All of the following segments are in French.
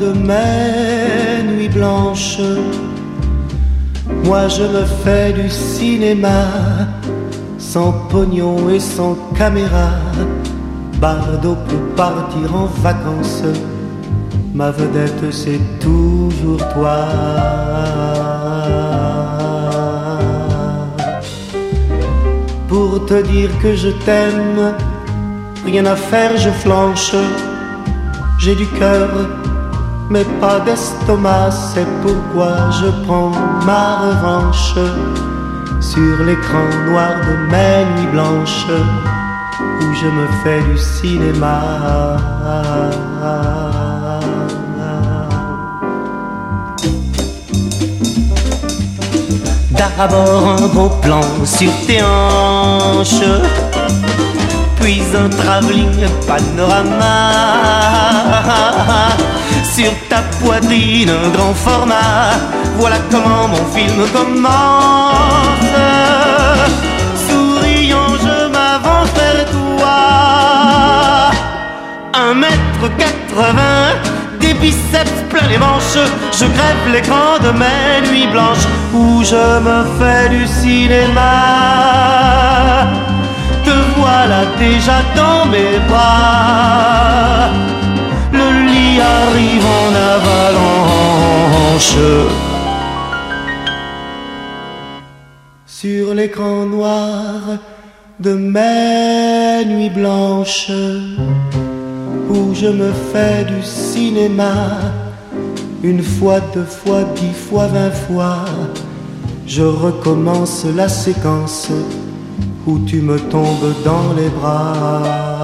de mes nuits blanches. Moi je me fais du cinéma, sans pognon et sans caméra. Bardo peut partir en vacances, ma vedette c'est toujours toi. Pour te dire que je t'aime, rien à faire, je flanche. J'ai du cœur, mais pas d'estomac, c'est pourquoi je prends ma revanche sur l'écran noir de mes nuits blanches où je me fais du cinéma. D'abord un gros plan sur tes hanches puis un travelling panorama. Sur ta poitrine, un grand format, voilà comment mon film commence. Souriant, je m'avance vers toi. Un mètre quatre-vingts, des biceps plein les manches, je crève l'écran de mes nuits blanches où je me fais du cinéma voilà déjà dans mes bras. Lit arrive en avalanche. Sur l'écran noir de mes nuits blanches, où je me fais du cinéma, une fois, deux fois, dix fois, vingt fois, je recommence la séquence où tu me tombes dans les bras.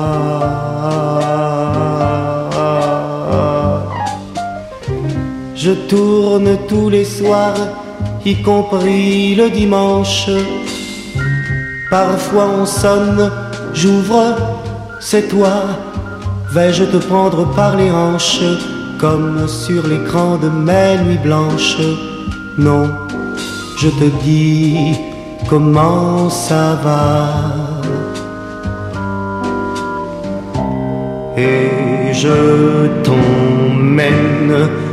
Je tourne tous les soirs, y compris le dimanche. Parfois on sonne, j'ouvre, c'est toi. Vais-je te prendre par les hanches, comme sur l'écran de mes nuits blanches? Non, je te dis comment ça va Et je t'emmène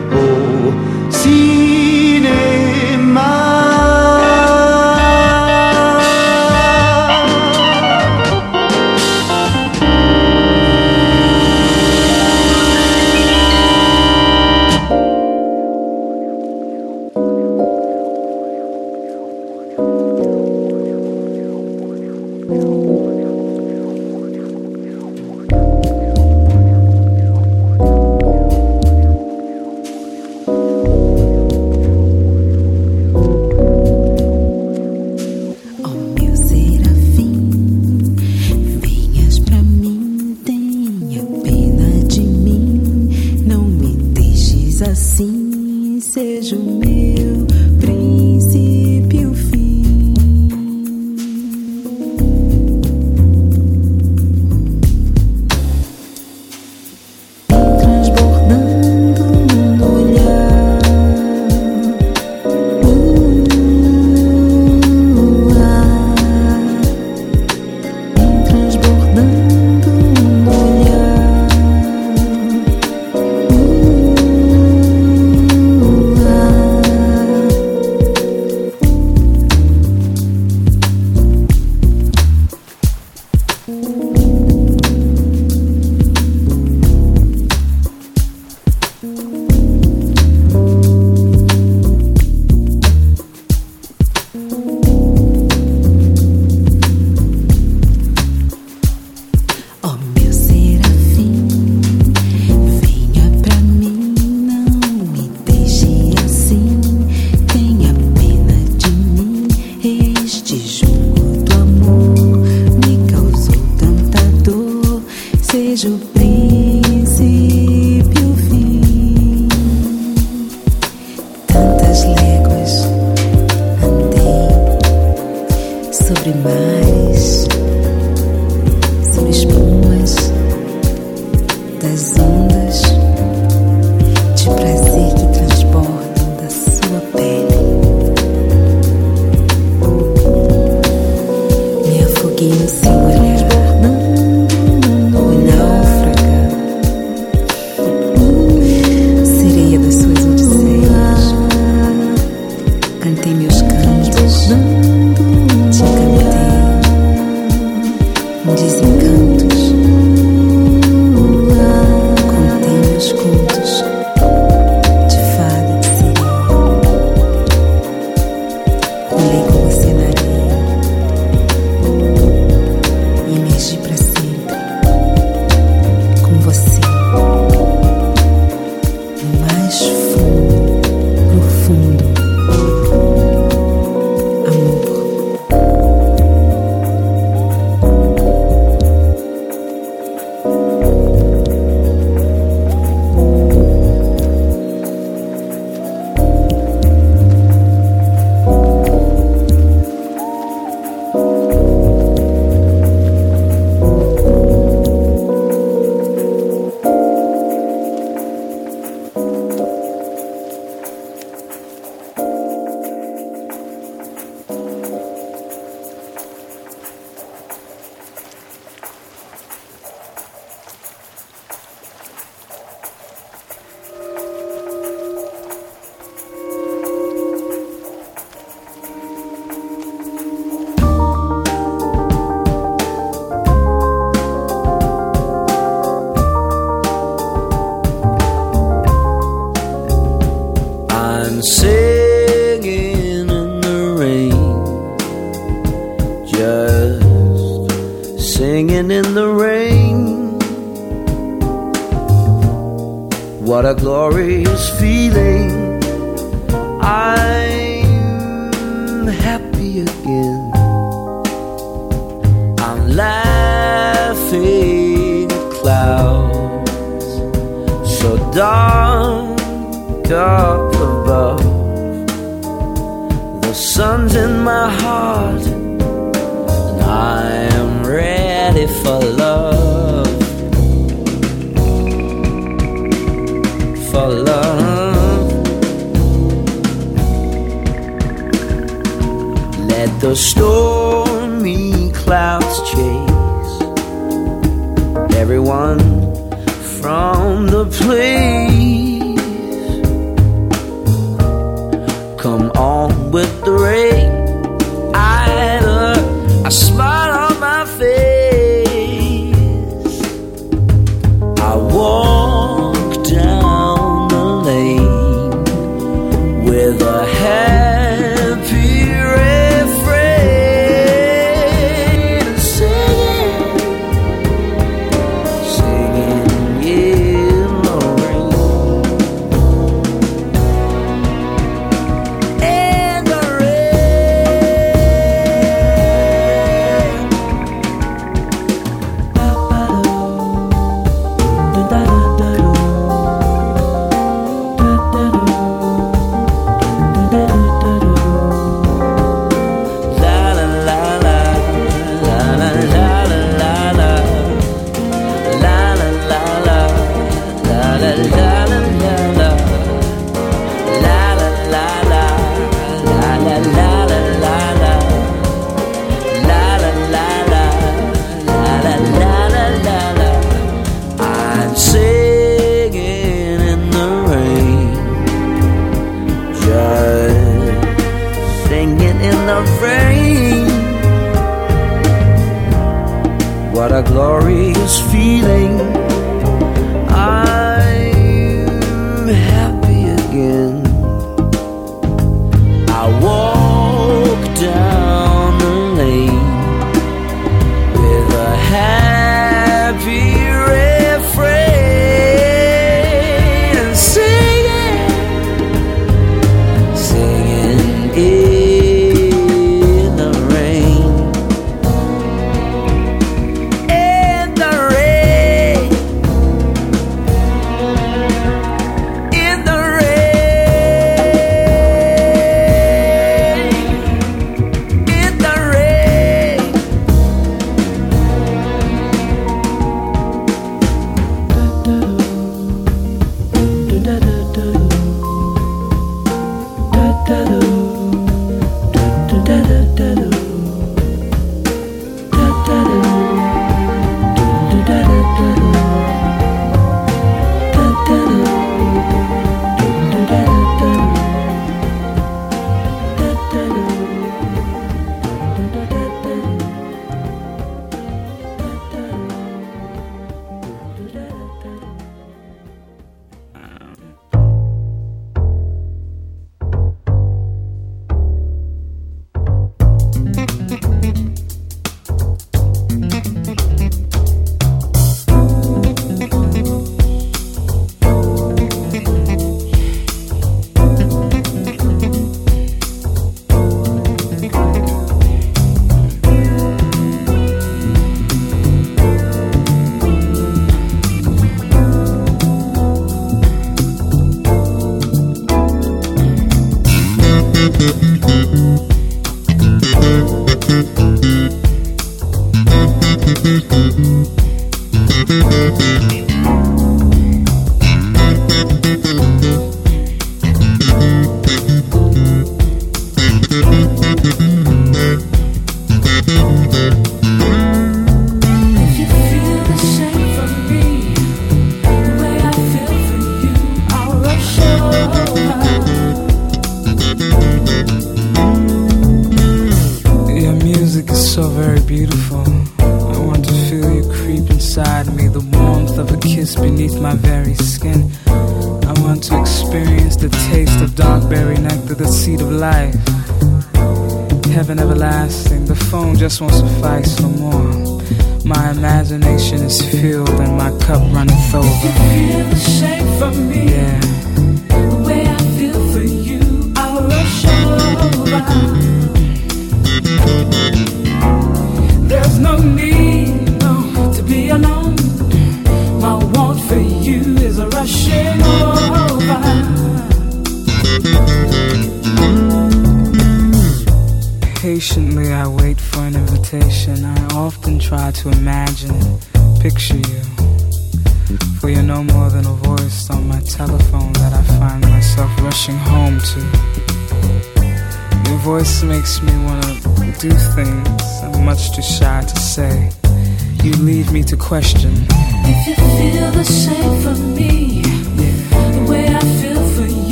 question.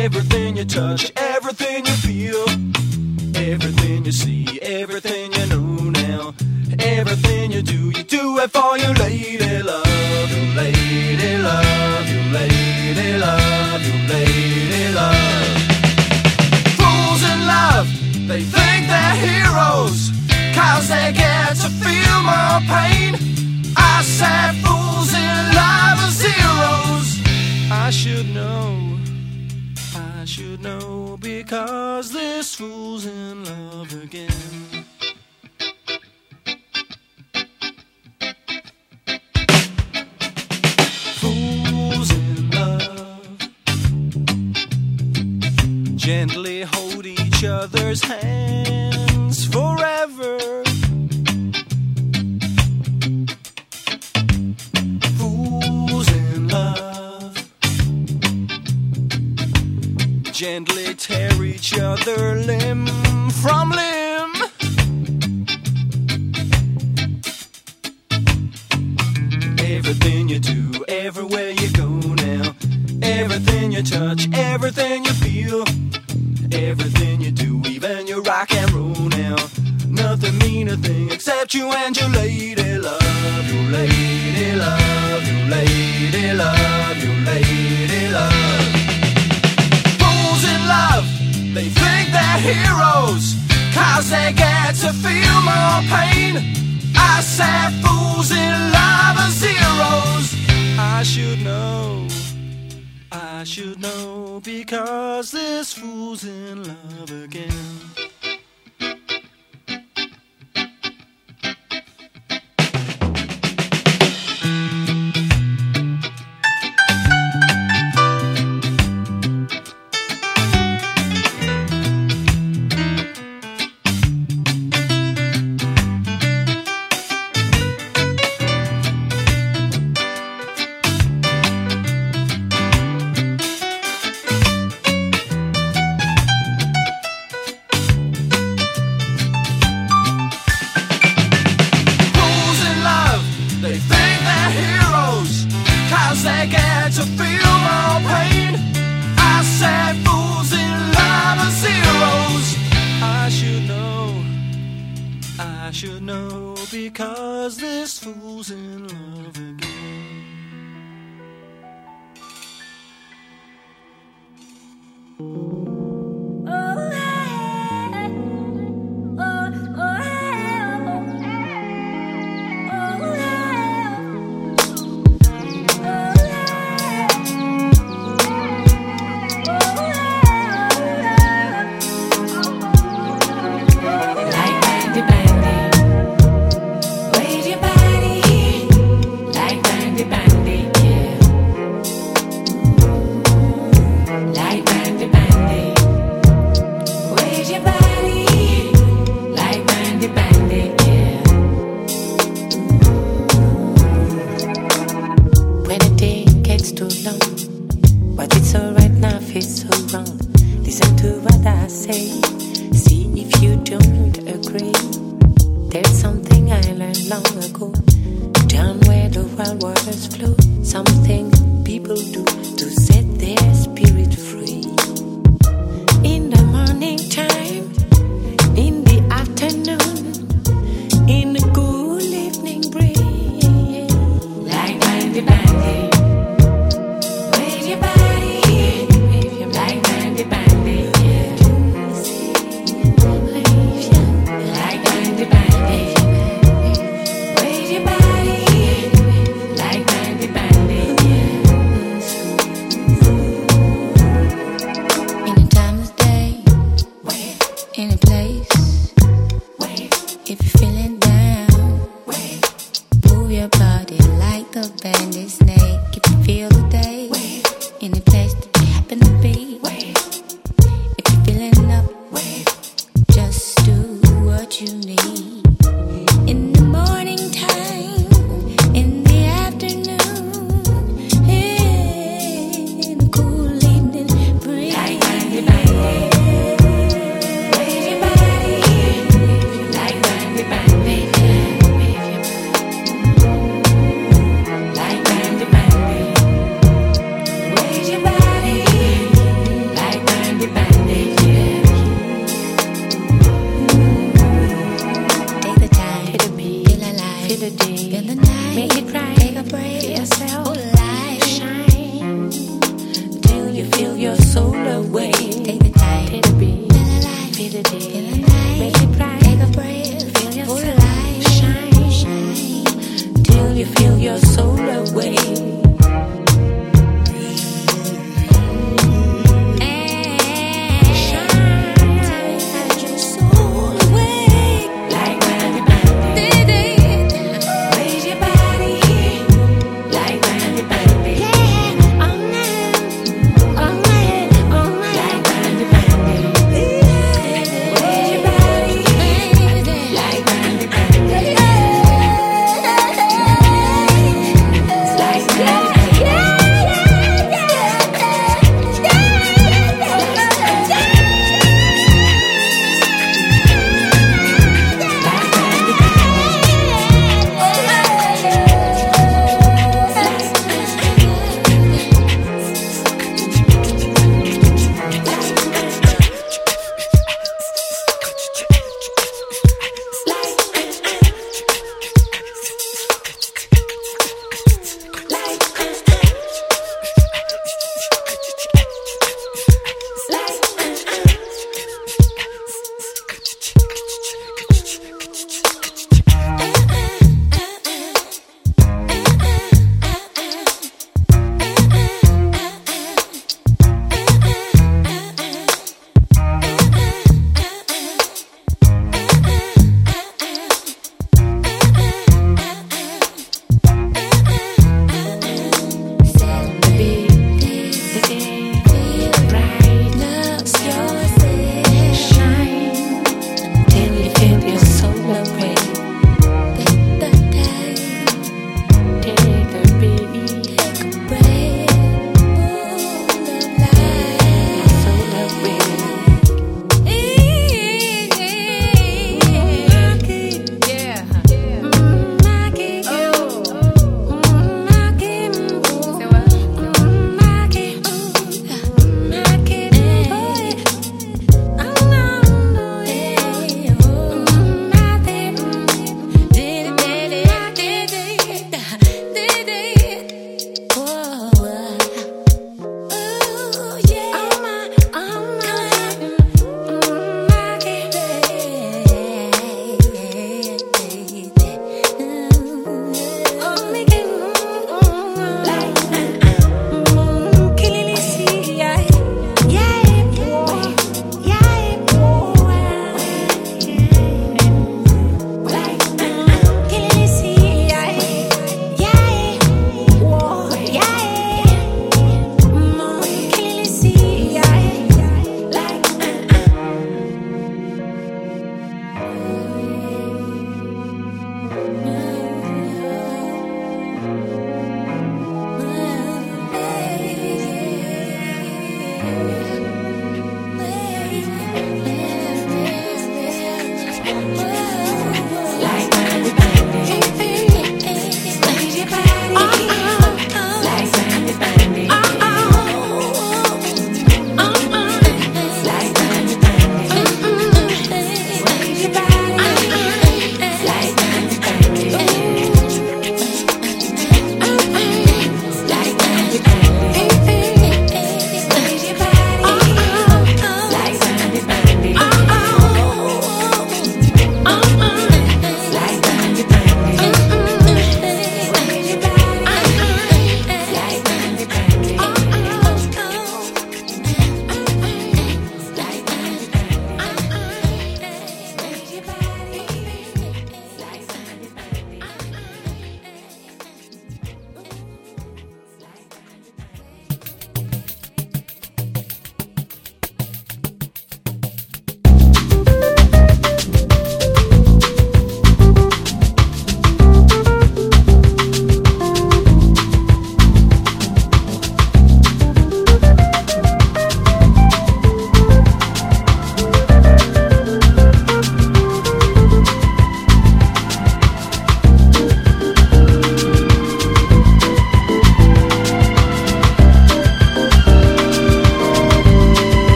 Everything you touch, everything you feel, fool's in In to be.